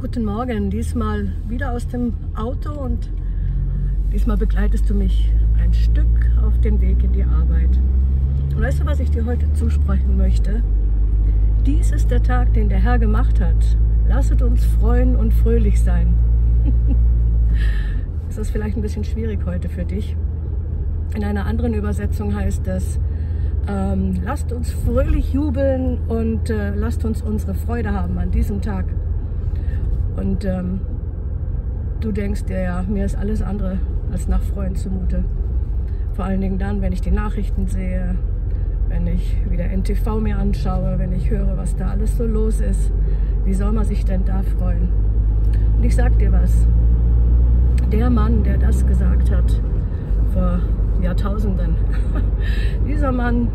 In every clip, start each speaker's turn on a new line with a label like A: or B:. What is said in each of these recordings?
A: Guten Morgen, diesmal wieder aus dem Auto und diesmal begleitest du mich ein Stück auf den Weg in die Arbeit. Und weißt du, was ich dir heute zusprechen möchte? Dies ist der Tag, den der Herr gemacht hat. Lasset uns freuen und fröhlich sein. ist das vielleicht ein bisschen schwierig heute für dich? In einer anderen Übersetzung heißt es, ähm, lasst uns fröhlich jubeln und äh, lasst uns unsere Freude haben an diesem Tag. Und ähm, du denkst dir ja, mir ist alles andere als nach Freuen zumute. Vor allen Dingen dann, wenn ich die Nachrichten sehe, wenn ich wieder NTV mir anschaue, wenn ich höre, was da alles so los ist. Wie soll man sich denn da freuen? Und ich sag dir was. Der Mann, der das gesagt hat, vor Jahrtausenden, dieser Mann,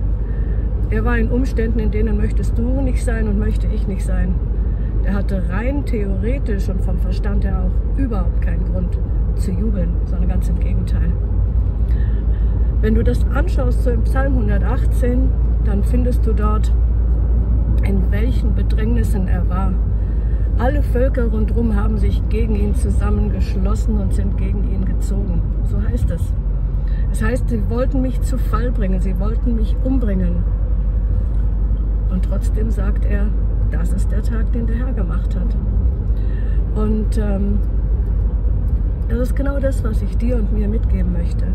A: er war in Umständen, in denen möchtest du nicht sein und möchte ich nicht sein. Er hatte rein theoretisch und vom Verstand her auch überhaupt keinen Grund zu jubeln, sondern ganz im Gegenteil. Wenn du das anschaust, so im Psalm 118, dann findest du dort, in welchen Bedrängnissen er war. Alle Völker rundherum haben sich gegen ihn zusammengeschlossen und sind gegen ihn gezogen. So heißt es. Es heißt, sie wollten mich zu Fall bringen, sie wollten mich umbringen. Und trotzdem sagt er, das ist der Tag, den der Herr gemacht hat. Und ähm, das ist genau das, was ich dir und mir mitgeben möchte.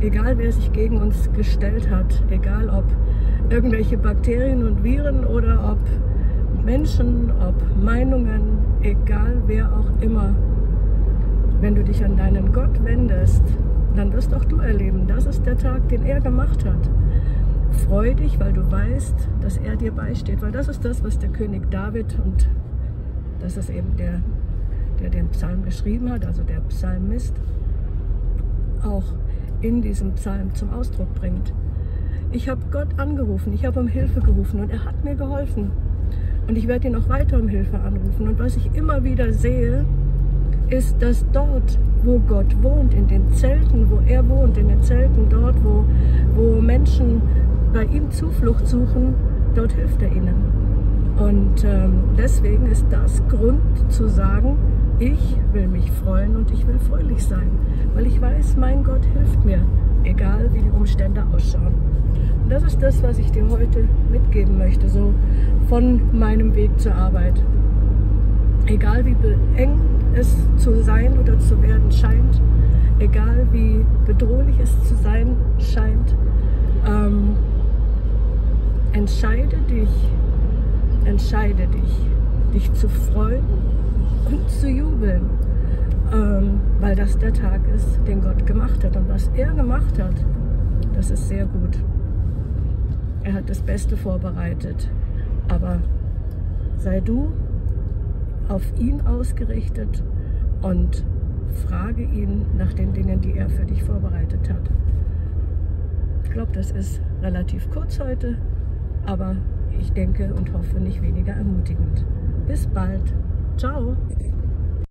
A: Egal wer sich gegen uns gestellt hat, egal ob irgendwelche Bakterien und Viren oder ob Menschen, ob Meinungen, egal wer auch immer, wenn du dich an deinen Gott wendest, dann wirst auch du erleben, das ist der Tag, den er gemacht hat. Freu dich, weil du weißt, dass er dir beisteht. Weil das ist das, was der König David und das ist eben der, der den Psalm geschrieben hat, also der Psalmist, auch in diesem Psalm zum Ausdruck bringt. Ich habe Gott angerufen, ich habe um Hilfe gerufen und er hat mir geholfen. Und ich werde ihn auch weiter um Hilfe anrufen. Und was ich immer wieder sehe, ist, dass dort, wo Gott wohnt, in den Zelten, wo er wohnt, in den Zelten, dort, wo, wo Menschen bei ihm Zuflucht suchen, dort hilft er ihnen. Und ähm, deswegen ist das Grund zu sagen, ich will mich freuen und ich will fröhlich sein, weil ich weiß, mein Gott hilft mir, egal wie die Umstände ausschauen. Und das ist das, was ich dir heute mitgeben möchte, so von meinem Weg zur Arbeit. Egal wie eng es zu sein oder zu werden scheint, egal wie bedrohlich es zu sein scheint, ähm, entscheide dich, entscheide dich, dich zu freuen und zu jubeln, ähm, weil das der Tag ist, den Gott gemacht hat. Und was er gemacht hat, das ist sehr gut. Er hat das Beste vorbereitet. Aber sei du auf ihn ausgerichtet und frage ihn nach den Dingen, die er für dich vorbereitet hat. Ich glaube, das ist relativ kurz heute aber ich denke und hoffe nicht weniger ermutigend. Bis bald. Ciao.